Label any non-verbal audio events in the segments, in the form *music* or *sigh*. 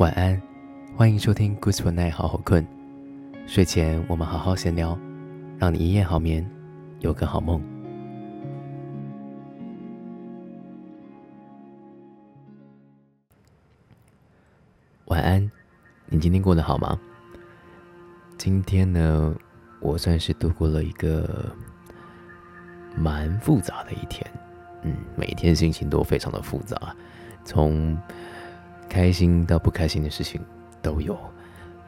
晚安，欢迎收听 Good Night，好好困。睡前我们好好闲聊，让你一夜好眠，有个好梦。晚安，你今天过得好吗？今天呢，我算是度过了一个蛮复杂的一天。嗯，每天心情都非常的复杂，从开心到不开心的事情都有。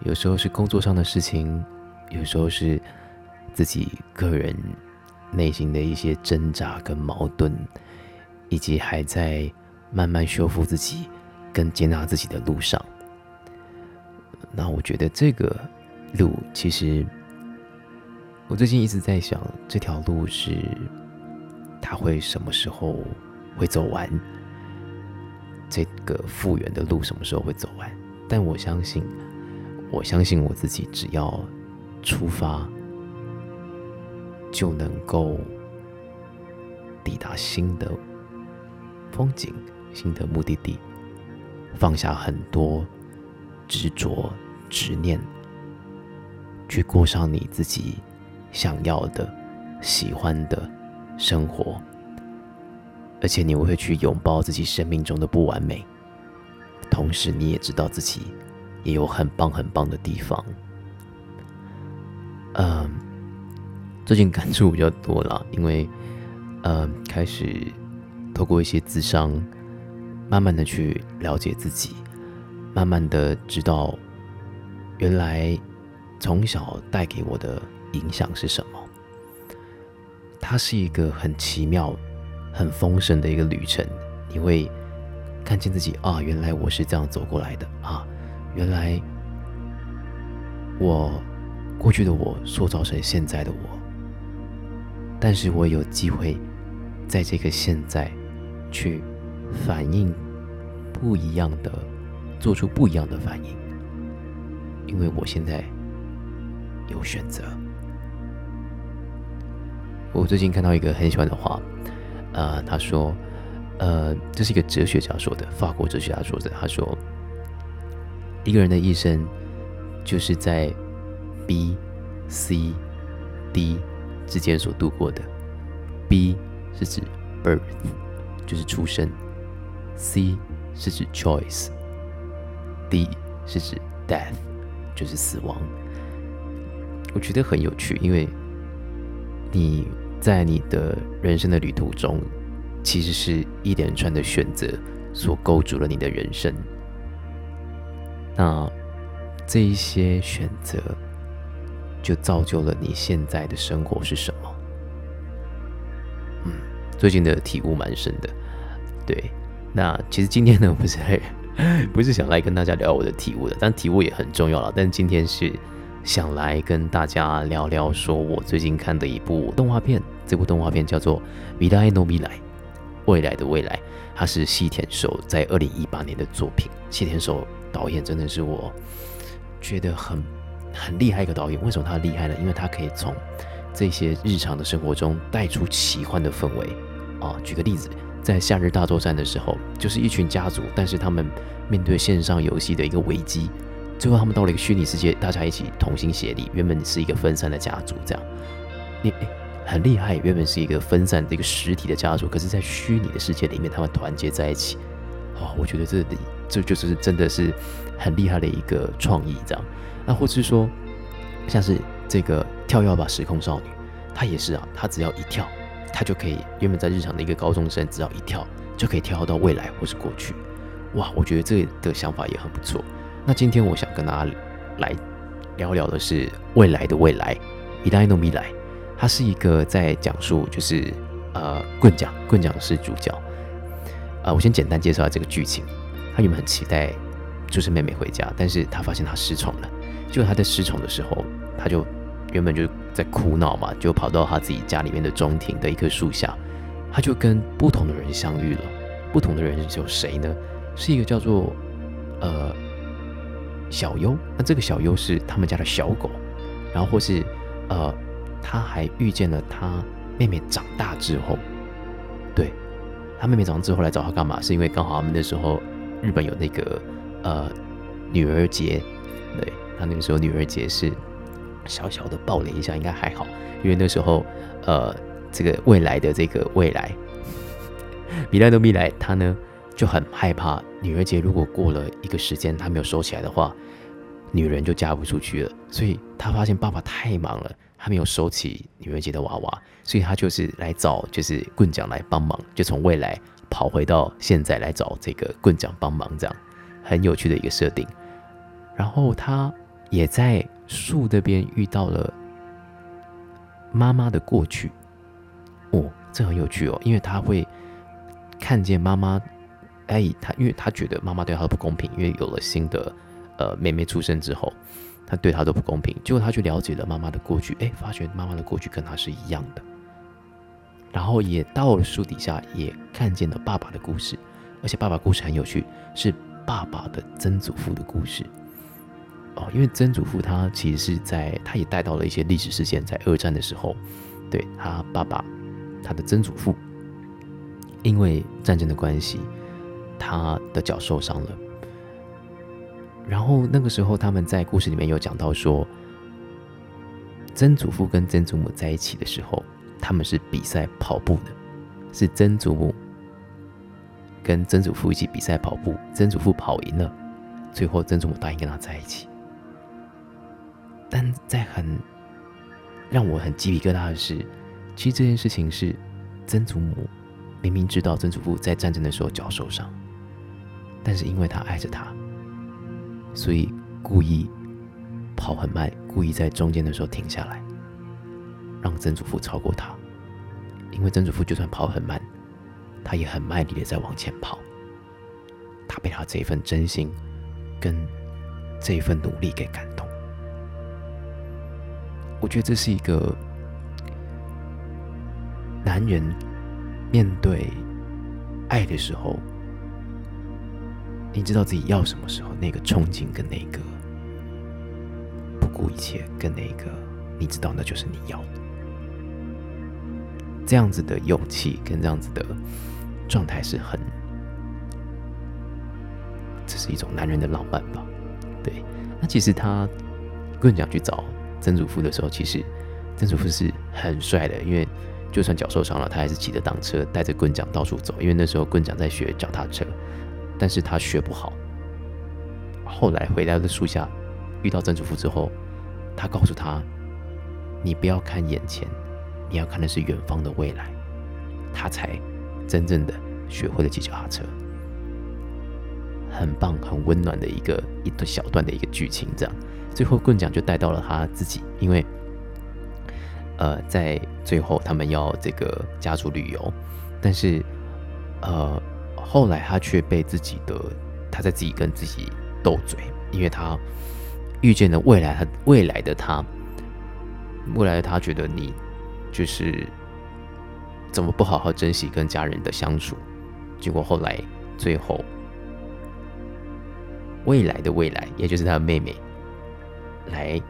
有时候是工作上的事情，有时候是自己个人内心的一些挣扎跟矛盾，以及还在慢慢修复自己跟接纳自己的路上。那我觉得这个路，其实我最近一直在想，这条路是。他会什么时候会走完这个复原的路？什么时候会走完？但我相信，我相信我自己，只要出发，就能够抵达新的风景、新的目的地，放下很多执着、执念，去过上你自己想要的、喜欢的。生活，而且你会去拥抱自己生命中的不完美，同时你也知道自己也有很棒很棒的地方。嗯，最近感触比较多了，因为嗯开始透过一些智商，慢慢的去了解自己，慢慢的知道原来从小带给我的影响是什么。它是一个很奇妙、很丰盛的一个旅程。你会看见自己啊，原来我是这样走过来的啊，原来我过去的我塑造成现在的我。但是我有机会在这个现在去反应不一样的，做出不一样的反应，因为我现在有选择。我最近看到一个很喜欢的话，呃，他说，呃，这是一个哲学家说的，法国哲学家说的。他说，一个人的一生就是在 B、C、D 之间所度过的。B 是指 birth，就是出生；C 是指 choice；D 是指 death，就是死亡。我觉得很有趣，因为你。在你的人生的旅途中，其实是一连串的选择所构筑了你的人生。那这一些选择，就造就了你现在的生活是什么？嗯，最近的体悟蛮深的。对，那其实今天呢，不是 *laughs* 不是想来跟大家聊我的体悟的，但体悟也很重要了。但今天是。想来跟大家聊聊，说我最近看的一部动画片。这部动画片叫做《未来诺米来》，未来的未来。它是细田守在二零一八年的作品。细田守导演真的是我觉得很很厉害一个导演。为什么他厉害呢？因为他可以从这些日常的生活中带出奇幻的氛围啊。举个例子，在夏日大作战的时候，就是一群家族，但是他们面对线上游戏的一个危机。最后，他们到了一个虚拟世界，大家一起同心协力。原本是一个分散的家族，这样，你很厉害。原本是一个分散的一个实体的家族，可是，在虚拟的世界里面，他们团结在一起。哦，我觉得这里这就是真的是很厉害的一个创意，这样。那或是说，像是这个跳跃吧时空少女，她也是啊，她只要一跳，她就可以原本在日常的一个高中生，只要一跳就可以跳到未来或是过去。哇，我觉得这个想法也很不错。那今天我想跟大家来聊聊的是未来的未来，米达诺米来，它是一个在讲述，就是呃棍匠，棍匠是主角，啊，我先简单介绍下这个剧情。他原本很期待就是妹妹回家，但是他发现他失宠了。就他在失宠的时候，他就原本就在哭闹嘛，就跑到他自己家里面的中庭的一棵树下，他就跟不同的人相遇了。不同的人有谁呢？是一个叫做呃。小优，那这个小优是他们家的小狗，然后或是，呃，他还遇见了他妹妹长大之后，对，他妹妹长大之后来找他干嘛？是因为刚好他们那时候日本有那个呃女儿节，对他那个时候女儿节是小小的爆雷一下，应该还好，因为那时候呃，这个未来的这个未来，*laughs* 米莱多米莱他呢就很害怕女儿节如果过了一个时间他没有收起来的话，女人就嫁不出去了，所以他发现爸爸太忙了。他没有收起女儿节的娃娃，所以他就是来找就是棍奖来帮忙，就从未来跑回到现在来找这个棍奖帮忙，这样很有趣的一个设定。然后他也在树那边遇到了妈妈的过去，哦，这很有趣哦，因为他会看见妈妈，哎，他因为他觉得妈妈对他不公平，因为有了新的呃妹妹出生之后。他对他都不公平，结果他去了解了妈妈的过去，哎，发觉妈妈的过去跟他是一样的。然后也到了树底下，也看见了爸爸的故事，而且爸爸故事很有趣，是爸爸的曾祖父的故事。哦，因为曾祖父他其实是在，他也带到了一些历史事件，在二战的时候，对他爸爸，他的曾祖父，因为战争的关系，他的脚受伤了。然后那个时候，他们在故事里面有讲到说，曾祖父跟曾祖母在一起的时候，他们是比赛跑步的，是曾祖母跟曾祖父一起比赛跑步，曾祖父跑赢了，最后曾祖母答应跟他在一起。但在很让我很鸡皮疙瘩的是，其实这件事情是曾祖母明明知道曾祖父在战争的时候脚受伤，但是因为他爱着他。所以故意跑很慢，故意在中间的时候停下来，让曾祖父超过他。因为曾祖父就算跑很慢，他也很卖力的在往前跑。他被他这一份真心跟这一份努力给感动。我觉得这是一个男人面对爱的时候。你知道自己要什么时候？那个憧憬跟那个不顾一切，跟那个你知道那就是你要的，这样子的勇气跟这样子的状态是很，这是一种男人的浪漫吧？对。那其实他棍讲去找曾祖父的时候，其实曾祖父是很帅的，因为就算脚受伤了，他还是骑着单车，带着棍讲到处走。因为那时候棍讲在学脚踏车。但是他学不好。后来回到了树下，遇到曾祖父之后，他告诉他：“你不要看眼前，你要看的是远方的未来。”他才真正的学会了骑脚踏车。很棒、很温暖的一个一段小段的一个剧情。这样，最后棍奖就带到了他自己，因为呃，在最后他们要这个家族旅游，但是呃。后来他却被自己的，他在自己跟自己斗嘴，因为他遇见了未来，他未来的他，未来的他觉得你就是怎么不好好珍惜跟家人的相处，结果后来最后未来的未来，也就是他的妹妹来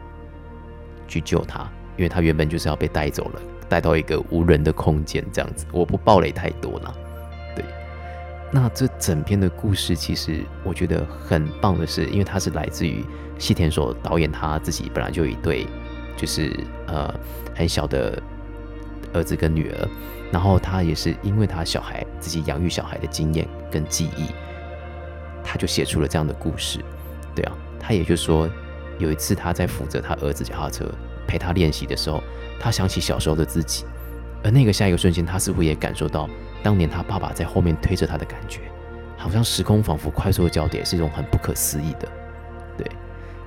去救他，因为他原本就是要被带走了，带到一个无人的空间这样子，我不暴雷太多了。那这整篇的故事，其实我觉得很棒的是，因为它是来自于细田守导演他自己本来就有一对，就是呃很小的儿子跟女儿，然后他也是因为他小孩自己养育小孩的经验跟记忆，他就写出了这样的故事。对啊，他也就说有一次他在扶着他儿子脚踏车陪他练习的时候，他想起小时候的自己，而那个下一个瞬间，他似乎也感受到。当年他爸爸在后面推着他的感觉，好像时空仿佛快速的交叠，是一种很不可思议的。对，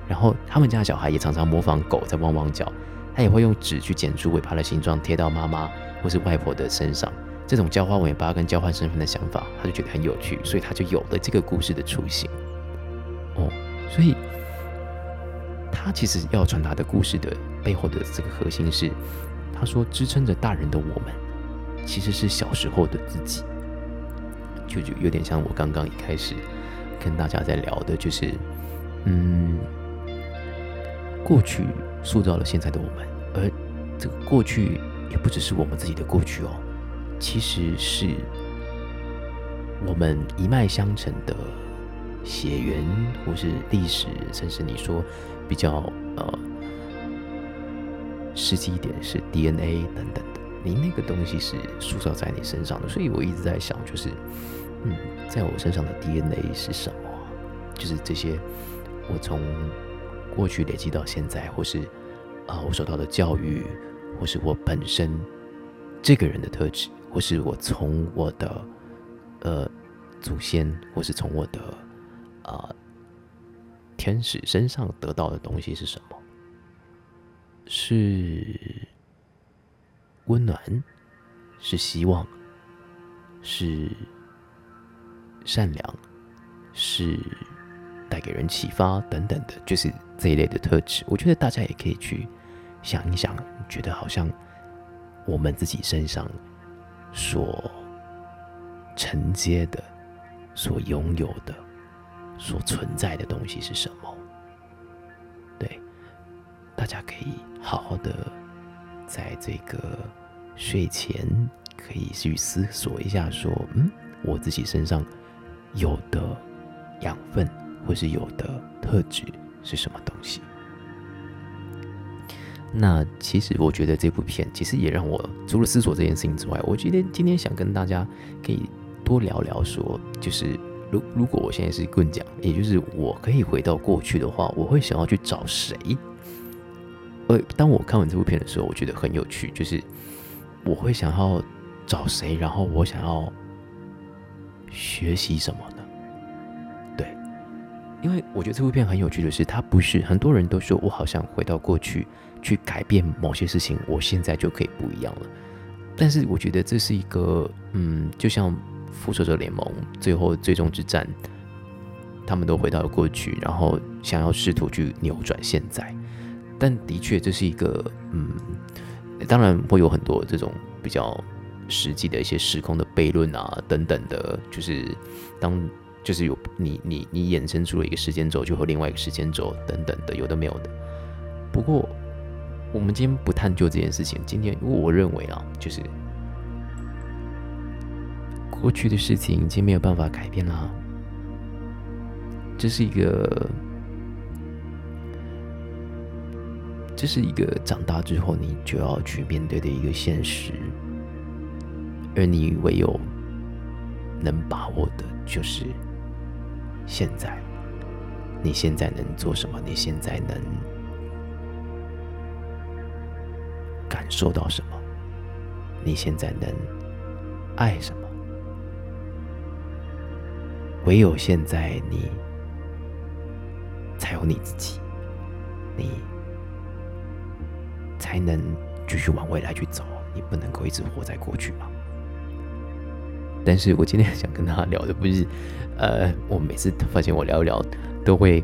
然后他们家小孩也常常模仿狗在汪汪叫，他也会用纸去剪出尾巴的形状贴到妈妈或是外婆的身上。这种交换尾巴跟交换身份的想法，他就觉得很有趣，所以他就有了这个故事的雏形。哦，所以他其实要传达的故事的背后的这个核心是，他说支撑着大人的我们。其实是小时候的自己，就就有点像我刚刚一开始跟大家在聊的，就是，嗯，过去塑造了现在的我们，而这个过去也不只是我们自己的过去哦，其实是我们一脉相承的血缘或是历史，甚至你说比较呃实际一点是 DNA 等等，你那个东西是塑造在你身上的。所以我一直在想，就是嗯，在我身上的 DNA 是什么？就是这些我从过去累积到现在，或是啊我受到的教育，或是我本身这个人的特质，或是我从我的呃祖先，或是从我的。啊，天使身上得到的东西是什么？是温暖，是希望，是善良，是带给人启发等等的，就是这一类的特质。我觉得大家也可以去想一想，觉得好像我们自己身上所承接的、所拥有的。所存在的东西是什么？对，大家可以好好的在这个睡前可以去思索一下，说，嗯，我自己身上有的养分或是有的特质是什么东西？那其实我觉得这部片其实也让我除了思索这件事情之外，我今天今天想跟大家可以多聊聊，说就是。如如果我现在是棍匠，也就是我可以回到过去的话，我会想要去找谁？呃，当我看完这部片的时候，我觉得很有趣，就是我会想要找谁，然后我想要学习什么呢？对，因为我觉得这部片很有趣的是，它不是很多人都说我好像回到过去去改变某些事情，我现在就可以不一样了。但是我觉得这是一个，嗯，就像。复仇者联盟最后最终之战，他们都回到了过去，然后想要试图去扭转现在。但的确，这是一个嗯，当然会有很多这种比较实际的一些时空的悖论啊等等的，就是当就是有你你你衍生出了一个时间轴，就和另外一个时间轴等等的，有的没有的。不过我们今天不探究这件事情，今天因为我认为啊，就是。过去的事情已经没有办法改变了，这是一个，这是一个长大之后你就要去面对的一个现实，而你唯有能把握的就是现在，你现在能做什么？你现在能感受到什么？你现在能爱什么？唯有现在，你才有你自己，你才能继续往未来去走。你不能够一直活在过去嘛？但是我今天想跟他聊的不是，呃，我每次发现我聊一聊都会，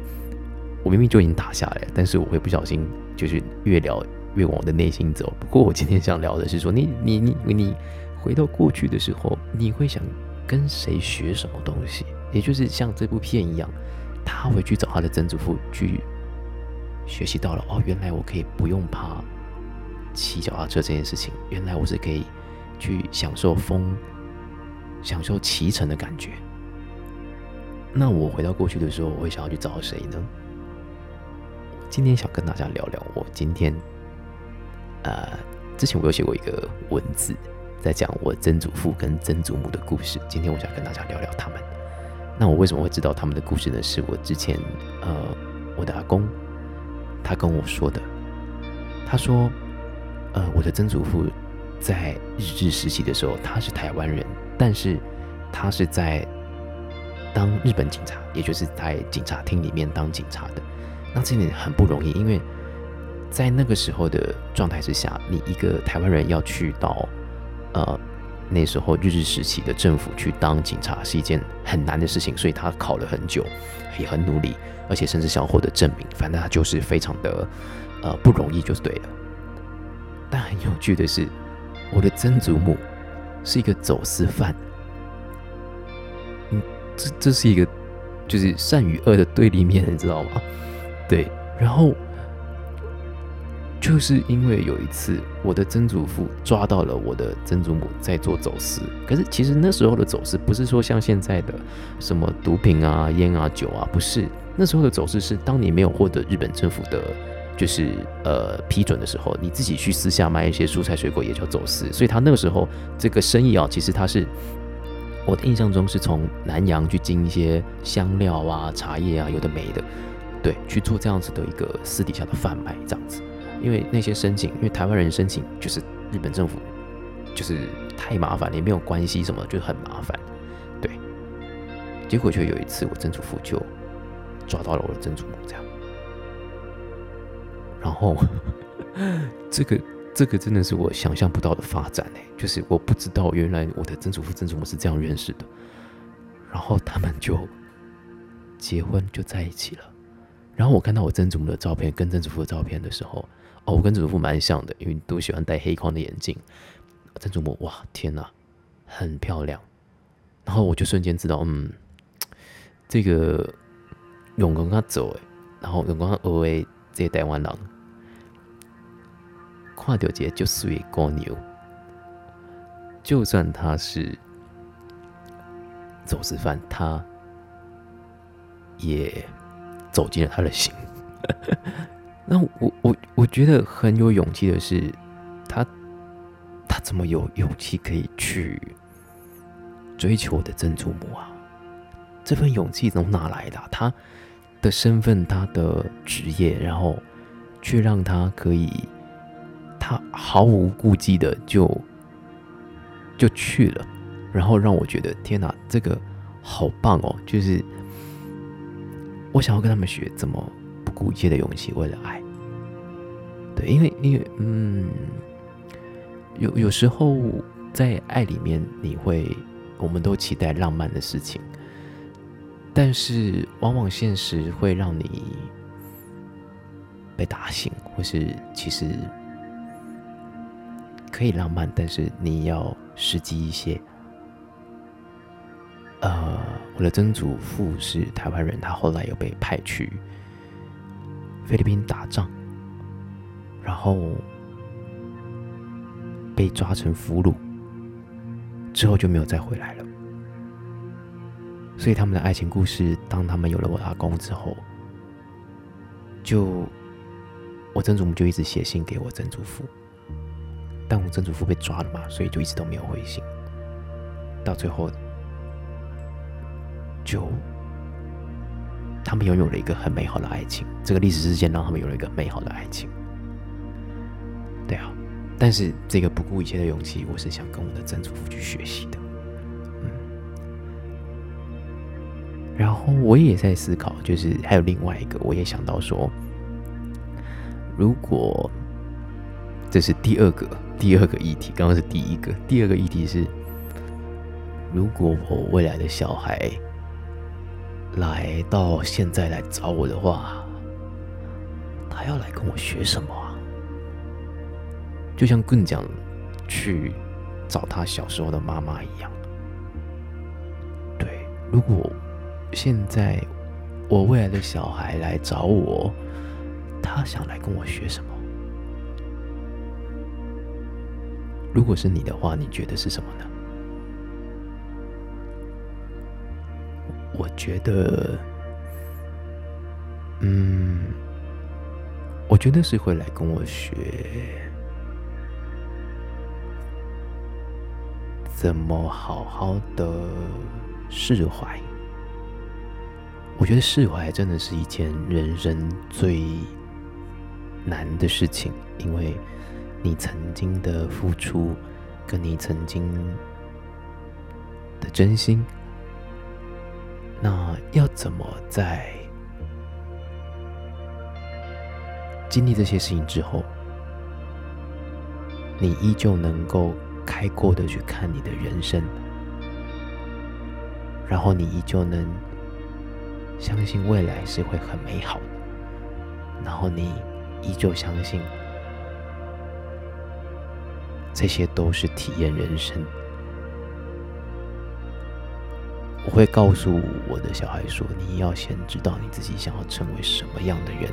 我明明就已经打下来，但是我会不小心就是越聊越往我的内心走。不过我今天想聊的是说，*laughs* 你你你你回到过去的时候，你会想跟谁学什么东西？也就是像这部片一样，他回去找他的曾祖父去学习到了哦，原来我可以不用怕骑脚踏车这件事情，原来我是可以去享受风、享受骑乘的感觉。那我回到过去的时候，我会想要去找谁呢？今天想跟大家聊聊，我今天呃，之前我有写过一个文字，在讲我曾祖父跟曾祖母的故事。今天我想跟大家聊聊他们。那我为什么会知道他们的故事呢？是我之前，呃，我的阿公，他跟我说的。他说，呃，我的曾祖父在日治时期的时候，他是台湾人，但是他是在当日本警察，也就是在警察厅里面当警察的。那这点很不容易，因为在那个时候的状态之下，你一个台湾人要去到，呃。那时候日治时期的政府去当警察是一件很难的事情，所以他考了很久，也很努力，而且甚至想获得证明。反正他就是非常的呃不容易，就是对了。但很有趣的是，我的曾祖母是一个走私犯。嗯，这这是一个就是善与恶的对立面，你知道吗？对，然后就是因为有一次我的曾祖父抓到了我的曾祖母在做走私，可是其实那时候的走私不是说像现在的什么毒品啊、烟啊、酒啊，不是。那时候的走私是当你没有获得日本政府的，就是呃批准的时候，你自己去私下卖一些蔬菜水果也叫走私。所以他那个时候这个生意啊，其实他是我的印象中是从南洋去进一些香料啊、茶叶啊，有的没的，对，去做这样子的一个私底下的贩卖这样子。因为那些申请，因为台湾人申请就是日本政府就是太麻烦，也没有关系什么，就很麻烦。对，结果就有一次我曾祖父就。抓到了我的曾祖母，这样，然后这个这个真的是我想象不到的发展哎，就是我不知道原来我的曾祖父曾祖母是这样认识的，然后他们就结婚就在一起了，然后我看到我曾祖母的照片跟曾祖父的照片的时候，哦，我跟曾祖父蛮像的，因为都喜欢戴黑框的眼镜，曾祖母哇天哪，很漂亮，然后我就瞬间知道，嗯，这个。用光他走诶，然后永光他学诶，这些台湾人看到这就属于公牛，就算他是走私犯，他也走进了他的心。*laughs* 那我我我觉得很有勇气的是，他他怎么有勇气可以去追求我的曾祖母啊？这份勇气从哪来的？他。的身份，他的职业，然后却让他可以，他毫无顾忌的就就去了，然后让我觉得天哪，这个好棒哦！就是我想要跟他们学怎么不顾一切的勇气，为了爱。对，因为因为嗯，有有时候在爱里面，你会我们都期待浪漫的事情。但是，往往现实会让你被打醒，或是其实可以浪漫，但是你要实际一些。呃，我的曾祖父是台湾人，他后来又被派去菲律宾打仗，然后被抓成俘虏，之后就没有再回来了。所以他们的爱情故事，当他们有了我阿公之后，就我曾祖母就一直写信给我曾祖父，但我曾祖父被抓了嘛，所以就一直都没有回信。到最后，就他们拥有了一个很美好的爱情，这个历史事件让他们有了一个美好的爱情。对啊，但是这个不顾一切的勇气，我是想跟我的曾祖父去学习的。嗯然后我也在思考，就是还有另外一个，我也想到说，如果这是第二个第二个议题，刚刚是第一个，第二个议题是，如果我未来的小孩来到现在来找我的话，他要来跟我学什么？就像更讲去找他小时候的妈妈一样。对，如果。现在，我未来的小孩来找我，他想来跟我学什么？如果是你的话，你觉得是什么呢？我觉得，嗯，我觉得是会来跟我学怎么好好的释怀。我觉得释怀真的是一件人生最难的事情，因为你曾经的付出，跟你曾经的真心，那要怎么在经历这些事情之后，你依旧能够开阔的去看你的人生，然后你依旧能。相信未来是会很美好的，然后你依旧相信，这些都是体验人生。我会告诉我的小孩说：“你要先知道你自己想要成为什么样的人。”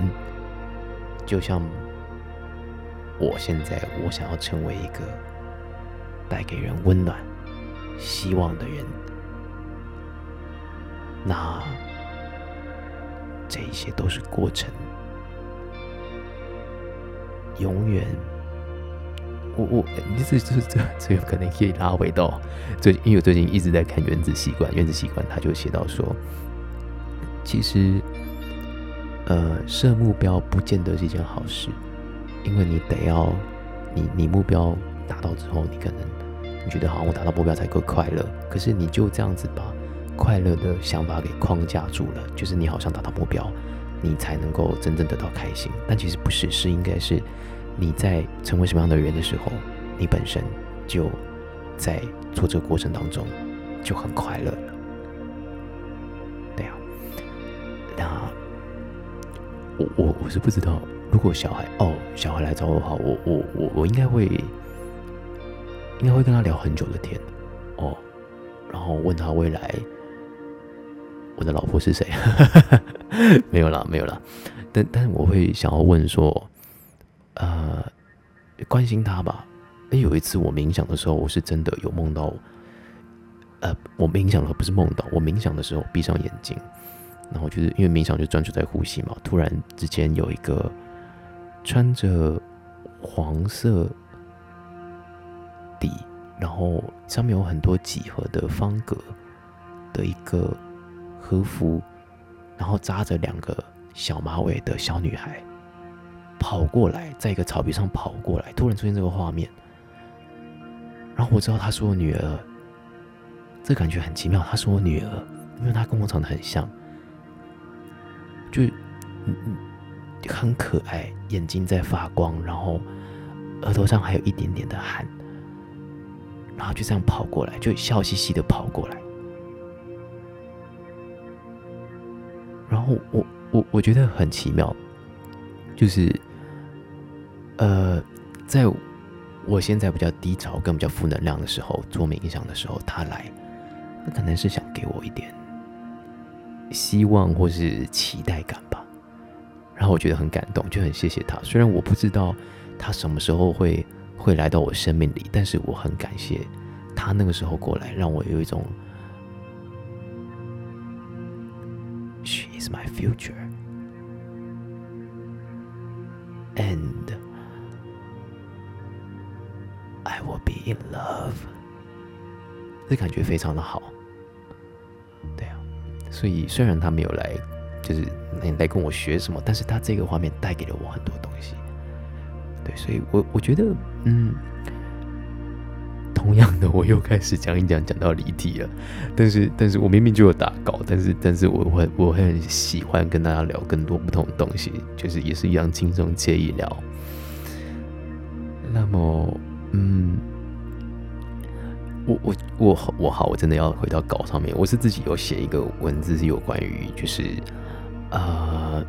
就像我现在我想要成为一个带给人温暖、希望的人，那这一些都是过程，永远。我我，你这这这这有可能可以拉回到最，因为我最近一直在看《原子习惯》，《原子习惯》他就写到说，其实，呃，设目标不见得是一件好事，因为你得要，你你目标达到之后，你可能你觉得好像我达到目标才够快乐，可是你就这样子把快乐的想法给框架住了，就是你好像达到目标，你才能够真正得到开心，但其实不是，是应该是。你在成为什么样的人的时候，你本身就在做这个过程当中就很快乐了。对啊，那我我我是不知道，如果小孩哦，小孩来找我的话，我我我我应该会应该会跟他聊很久的天哦，然后问他未来我的老婆是谁？*laughs* 没有啦，没有啦，但但是我会想要问说。关心他吧。哎，有一次我冥想的时候，我是真的有梦到，呃，我冥想的不是梦到，我冥想的时候闭上眼睛，然后就是因为冥想就专注在呼吸嘛。突然之间有一个穿着黄色底，然后上面有很多几何的方格的一个和服，然后扎着两个小马尾的小女孩。跑过来，在一个草皮上跑过来，突然出现这个画面，然后我知道她是我女儿，这感觉很奇妙。她是我女儿，因为她跟我长得很像，就很可爱，眼睛在发光，然后额头上还有一点点的汗，然后就这样跑过来，就笑嘻嘻的跑过来，然后我我我觉得很奇妙，就是。呃，在我现在比较低潮、更比较负能量的时候，做冥想的时候，他来，他可能是想给我一点希望或是期待感吧。然后我觉得很感动，就很谢谢他。虽然我不知道他什么时候会会来到我生命里，但是我很感谢他那个时候过来，让我有一种 She is my future and love，这感觉非常的好，对啊，所以虽然他没有来，就是来跟我学什么，但是他这个画面带给了我很多东西，对，所以我我觉得，嗯，同样的，我又开始讲一讲，讲到离题了，但是，但是我明明就有打稿，但是，但是我会，我很喜欢跟大家聊更多不同的东西，就是也是一样轻松惬意聊，那么。我我我好我好，我真的要回到稿上面。我是自己有写一个文字，是有关于就是，呃，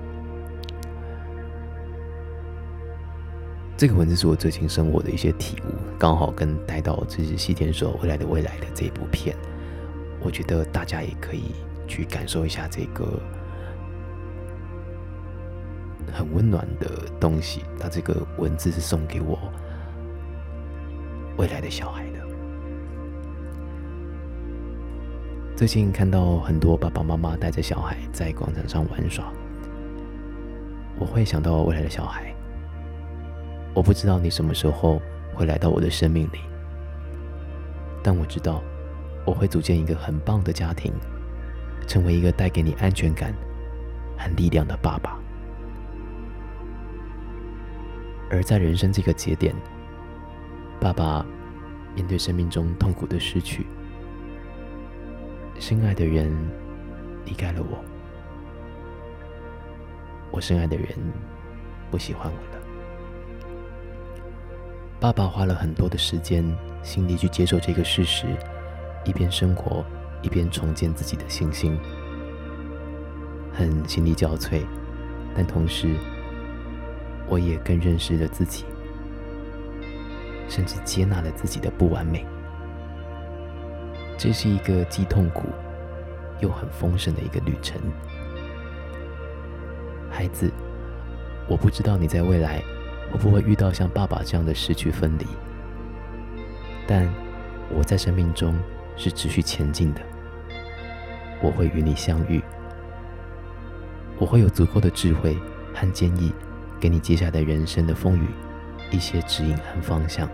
这个文字是我最近生活的一些体悟，刚好跟带到这是西田守未来的未来的这一部片，我觉得大家也可以去感受一下这个很温暖的东西。那这个文字是送给我。未来的小孩最近看到很多爸爸妈妈带着小孩在广场上玩耍，我会想到未来的小孩。我不知道你什么时候会来到我的生命里，但我知道我会组建一个很棒的家庭，成为一个带给你安全感和力量的爸爸。而在人生这个节点。爸爸面对生命中痛苦的失去，深爱的人离开了我，我深爱的人不喜欢我了。爸爸花了很多的时间、心力去接受这个事实，一边生活，一边重建自己的信心，很心力交瘁，但同时，我也更认识了自己。甚至接纳了自己的不完美，这是一个既痛苦又很丰盛的一个旅程。孩子，我不知道你在未来会不会遇到像爸爸这样的失去分离，但我在生命中是持续前进的。我会与你相遇，我会有足够的智慧和坚毅，给你接下来人生的风雨一些指引和方向。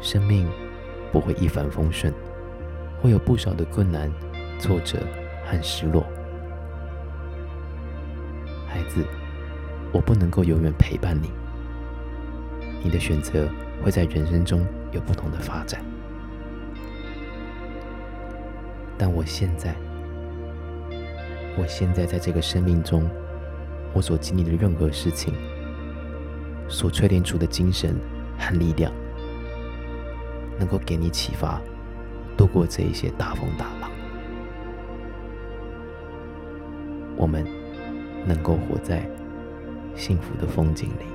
生命不会一帆风顺，会有不少的困难、挫折和失落。孩子，我不能够永远陪伴你，你的选择会在人生中有不同的发展。但我现在，我现在在这个生命中，我所经历的任何事情，所淬炼出的精神和力量，能够给你启发，度过这一些大风大浪。我们能够活在幸福的风景里。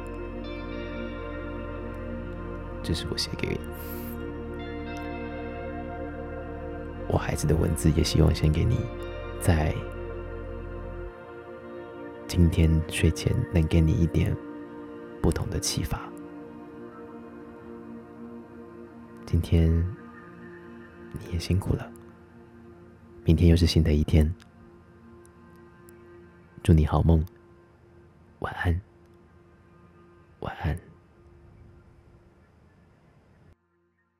这是我写给。我孩子的文字也希望先给你，在今天睡前能给你一点不同的启发。今天你也辛苦了，明天又是新的一天。祝你好梦，晚安，晚安。